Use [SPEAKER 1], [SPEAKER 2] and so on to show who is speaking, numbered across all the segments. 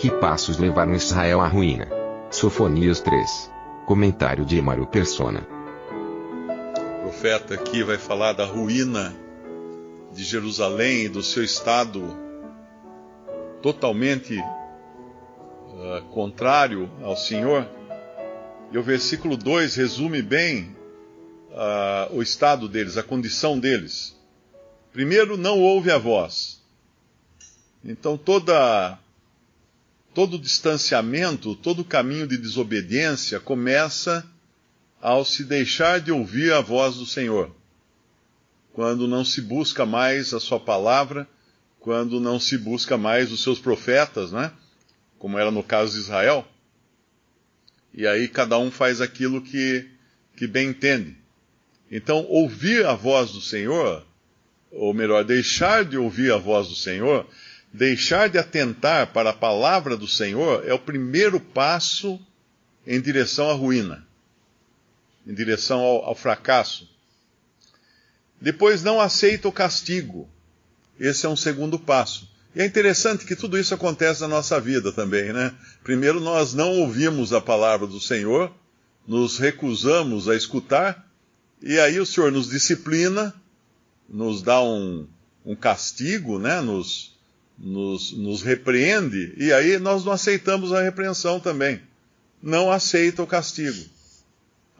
[SPEAKER 1] Que passos levaram Israel à ruína? Sofonias 3. Comentário de Emaro Persona.
[SPEAKER 2] O profeta aqui vai falar da ruína de Jerusalém e do seu estado totalmente uh, contrário ao Senhor. E o versículo 2 resume bem uh, o estado deles, a condição deles. Primeiro, não ouve a voz. Então, toda, todo distanciamento, todo caminho de desobediência começa ao se deixar de ouvir a voz do Senhor. Quando não se busca mais a Sua palavra, quando não se busca mais os seus profetas, né? Como era no caso de Israel. E aí cada um faz aquilo que, que bem entende. Então, ouvir a voz do Senhor, ou melhor, deixar de ouvir a voz do Senhor, deixar de atentar para a palavra do Senhor, é o primeiro passo em direção à ruína, em direção ao, ao fracasso. Depois, não aceita o castigo. Esse é um segundo passo. E é interessante que tudo isso acontece na nossa vida também, né? Primeiro, nós não ouvimos a palavra do Senhor, nos recusamos a escutar, e aí o Senhor nos disciplina, nos dá um, um castigo, né? Nos, nos, nos repreende, e aí nós não aceitamos a repreensão também. Não aceita o castigo.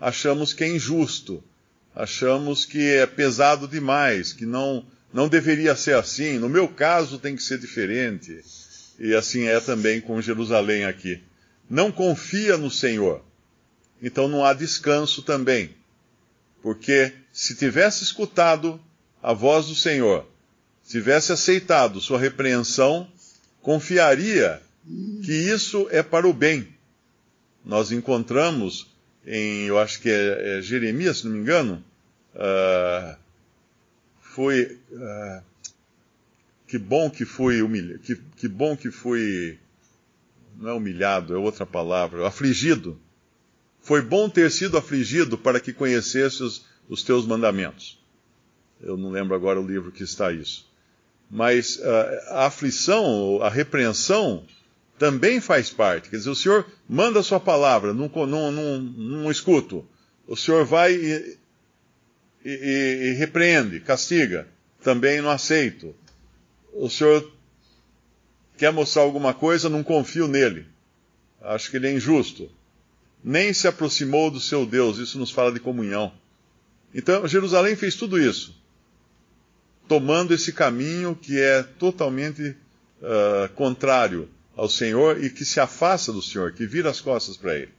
[SPEAKER 2] Achamos que é injusto, achamos que é pesado demais, que não não deveria ser assim, no meu caso tem que ser diferente. E assim é também com Jerusalém aqui. Não confia no Senhor. Então não há descanso também. Porque se tivesse escutado a voz do Senhor, tivesse aceitado sua repreensão, confiaria que isso é para o bem. Nós encontramos em, eu acho que é, é Jeremias, se não me engano, uh, foi uh, que bom que fui humilhado, que, que bom que fui não é humilhado, é outra palavra, afligido. Foi bom ter sido afligido para que conhecesse os, os teus mandamentos. Eu não lembro agora o livro que está isso. Mas uh, a aflição, a repreensão, também faz parte. Quer dizer, o Senhor manda a sua palavra, não, não, não, não escuto. O Senhor vai e, e, e, repreende, castiga. Também não aceito. O senhor quer mostrar alguma coisa, não confio nele. Acho que ele é injusto. Nem se aproximou do seu Deus, isso nos fala de comunhão. Então, Jerusalém fez tudo isso, tomando esse caminho que é totalmente uh, contrário ao Senhor e que se afasta do Senhor, que vira as costas para ele.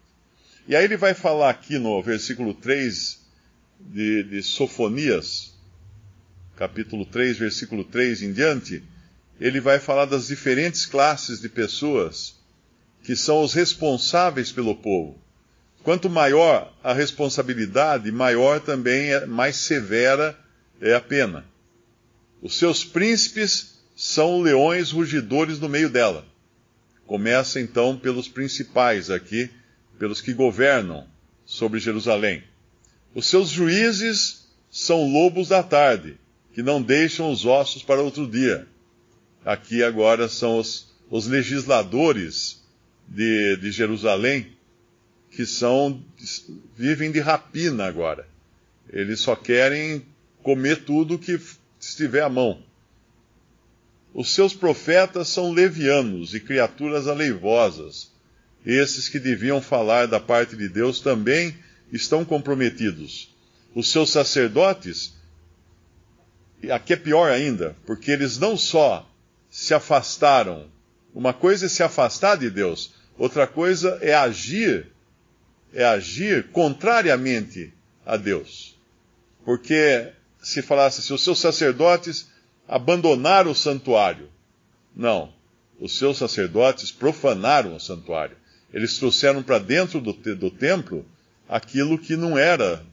[SPEAKER 2] E aí ele vai falar aqui no versículo 3 de, de Sofonias, capítulo 3, versículo 3 em diante, ele vai falar das diferentes classes de pessoas que são os responsáveis pelo povo. Quanto maior a responsabilidade, maior também é, mais severa é a pena. Os seus príncipes são leões rugidores no meio dela. Começa então pelos principais aqui, pelos que governam sobre Jerusalém. Os seus juízes são lobos da tarde, que não deixam os ossos para outro dia. Aqui agora são os, os legisladores de, de Jerusalém, que são vivem de rapina agora. Eles só querem comer tudo que estiver à mão. Os seus profetas são levianos e criaturas aleivosas. Esses que deviam falar da parte de Deus também estão comprometidos. Os seus sacerdotes, aqui é pior ainda, porque eles não só se afastaram, uma coisa é se afastar de Deus, outra coisa é agir, é agir contrariamente a Deus. Porque se falasse, se os seus sacerdotes abandonaram o santuário. Não. Os seus sacerdotes profanaram o santuário. Eles trouxeram para dentro do, do templo aquilo que não era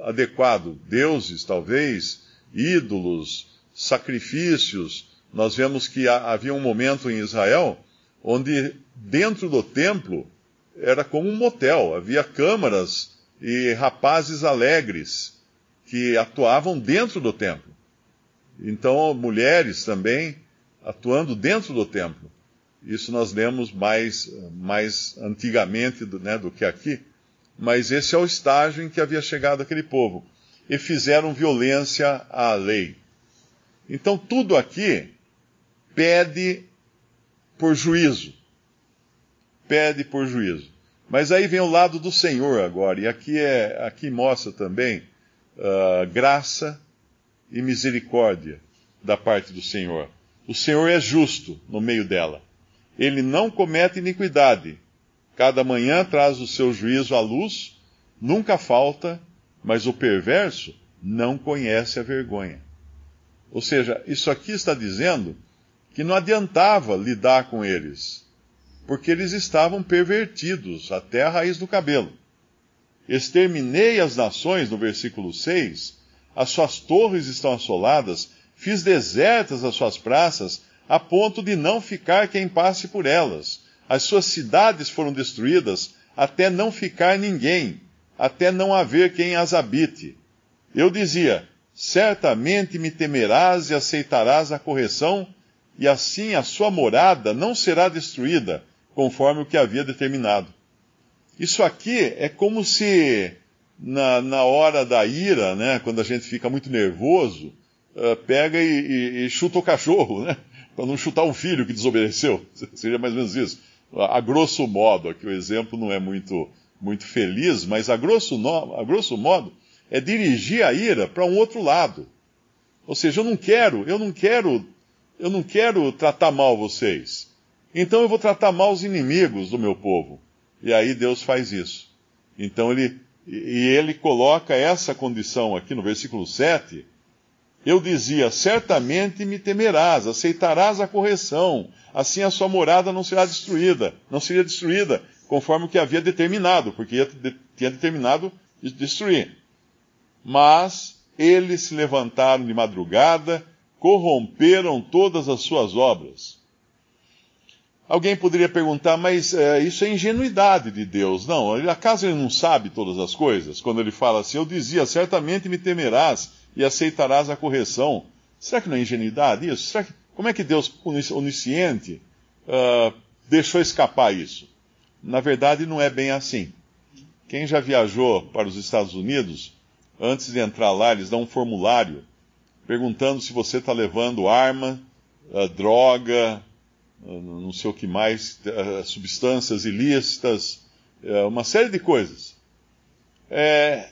[SPEAKER 2] adequado. Deuses, talvez, ídolos, sacrifícios. Nós vemos que havia um momento em Israel onde dentro do templo era como um motel, havia câmaras e rapazes alegres que atuavam dentro do templo. Então, mulheres também atuando dentro do templo. Isso nós lemos mais, mais antigamente do, né, do que aqui, mas esse é o estágio em que havia chegado aquele povo. E fizeram violência à lei. Então, tudo aqui pede por juízo. Pede por juízo. Mas aí vem o lado do Senhor agora, e aqui, é, aqui mostra também uh, graça e misericórdia da parte do Senhor. O Senhor é justo no meio dela. Ele não comete iniquidade. Cada manhã traz o seu juízo à luz, nunca falta, mas o perverso não conhece a vergonha. Ou seja, isso aqui está dizendo que não adiantava lidar com eles, porque eles estavam pervertidos até a raiz do cabelo. Exterminei as nações, no versículo 6, as suas torres estão assoladas, fiz desertas as suas praças, a ponto de não ficar quem passe por elas. As suas cidades foram destruídas, até não ficar ninguém, até não haver quem as habite. Eu dizia: certamente me temerás e aceitarás a correção, e assim a sua morada não será destruída, conforme o que havia determinado. Isso aqui é como se na, na hora da ira, né, quando a gente fica muito nervoso, uh, pega e, e, e, chuta o cachorro, né, para não chutar um filho que desobedeceu. Seria mais ou menos isso. A grosso modo, aqui o exemplo não é muito, muito feliz, mas a grosso, no, a grosso modo é dirigir a ira para um outro lado. Ou seja, eu não quero, eu não quero, eu não quero tratar mal vocês. Então eu vou tratar mal os inimigos do meu povo. E aí Deus faz isso. Então ele, e ele coloca essa condição aqui no versículo 7. Eu dizia: Certamente me temerás, aceitarás a correção, assim a sua morada não será destruída, não seria destruída, conforme o que havia determinado, porque tinha determinado destruir. Mas eles se levantaram de madrugada, corromperam todas as suas obras. Alguém poderia perguntar, mas é, isso é ingenuidade de Deus. Não, acaso ele não sabe todas as coisas? Quando ele fala assim, eu dizia, certamente me temerás e aceitarás a correção. Será que não é ingenuidade isso? Que, como é que Deus, onisciente, uh, deixou escapar isso? Na verdade, não é bem assim. Quem já viajou para os Estados Unidos, antes de entrar lá, eles dão um formulário perguntando se você está levando arma, uh, droga, não sei o que mais, eh, substâncias ilícitas, eh, uma série de coisas. É,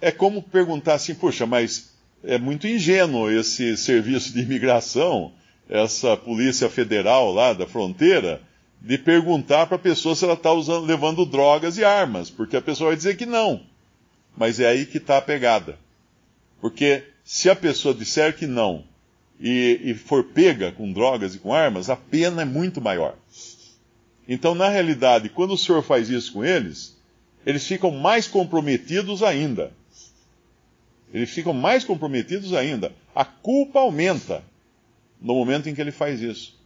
[SPEAKER 2] é como perguntar assim, puxa, mas é muito ingênuo esse serviço de imigração, essa polícia federal lá da fronteira, de perguntar para a pessoa se ela está levando drogas e armas, porque a pessoa vai dizer que não. Mas é aí que está a pegada. Porque se a pessoa disser que não, e, e for pega com drogas e com armas, a pena é muito maior. Então, na realidade, quando o Senhor faz isso com eles, eles ficam mais comprometidos ainda. Eles ficam mais comprometidos ainda. A culpa aumenta no momento em que ele faz isso.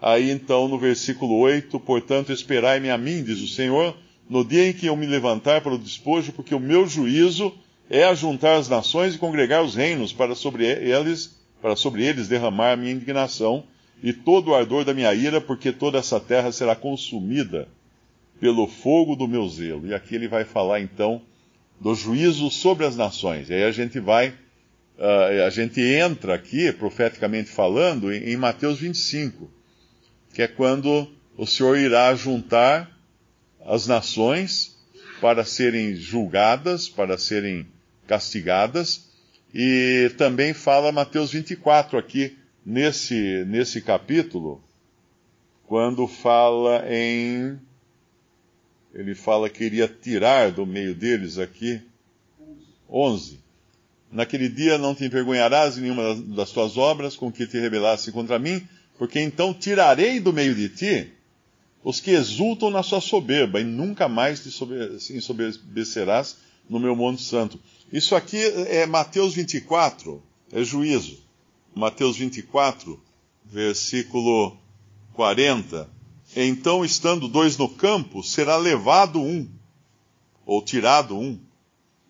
[SPEAKER 2] Aí então, no versículo 8, portanto, esperai-me a mim, diz o Senhor, no dia em que eu me levantar para o despojo, porque o meu juízo é ajuntar as nações e congregar os reinos para sobre eles, para sobre eles derramar a minha indignação e todo o ardor da minha ira, porque toda essa terra será consumida pelo fogo do meu zelo. E aqui ele vai falar então do juízo sobre as nações. E aí a gente vai, uh, a gente entra aqui, profeticamente falando, em Mateus 25, que é quando o Senhor irá juntar as nações para serem julgadas, para serem castigadas. E também fala Mateus 24 aqui, nesse, nesse capítulo, quando fala em. Ele fala que iria tirar do meio deles aqui. 11. Naquele dia não te envergonharás em nenhuma das tuas obras com que te rebelaste contra mim, porque então tirarei do meio de ti os que exultam na sua soberba, e nunca mais te ensoberbecerás no meu monte santo. Isso aqui é Mateus 24, é juízo. Mateus 24, versículo 40. Então, estando dois no campo, será levado um, ou tirado um,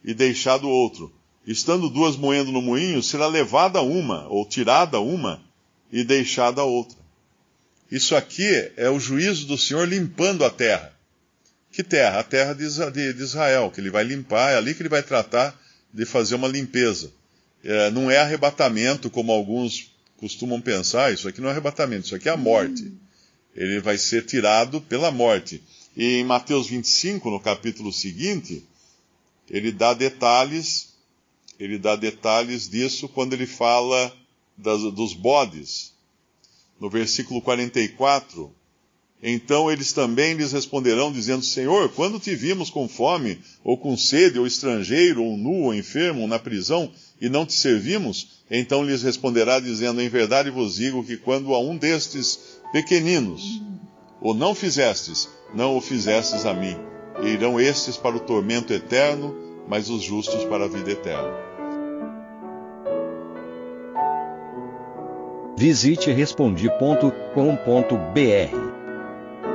[SPEAKER 2] e deixado outro. Estando duas moendo no moinho, será levada uma, ou tirada uma, e deixada outra. Isso aqui é o juízo do Senhor limpando a terra. Que terra? A terra de Israel, que ele vai limpar, é ali que ele vai tratar de fazer uma limpeza. É, não é arrebatamento, como alguns costumam pensar, isso aqui não é arrebatamento, isso aqui é a morte. Ele vai ser tirado pela morte. E em Mateus 25, no capítulo seguinte, ele dá detalhes, ele dá detalhes disso quando ele fala das, dos bodes. No versículo 44, então eles também lhes responderão, dizendo: Senhor, quando te vimos com fome, ou com sede, ou estrangeiro, ou nu, ou enfermo, ou na prisão, e não te servimos? Então lhes responderá, dizendo: Em verdade vos digo que quando a um destes pequeninos o não fizestes, não o fizestes a mim. E irão estes para o tormento eterno, mas os justos para a vida eterna.
[SPEAKER 3] Visite respondi.com.br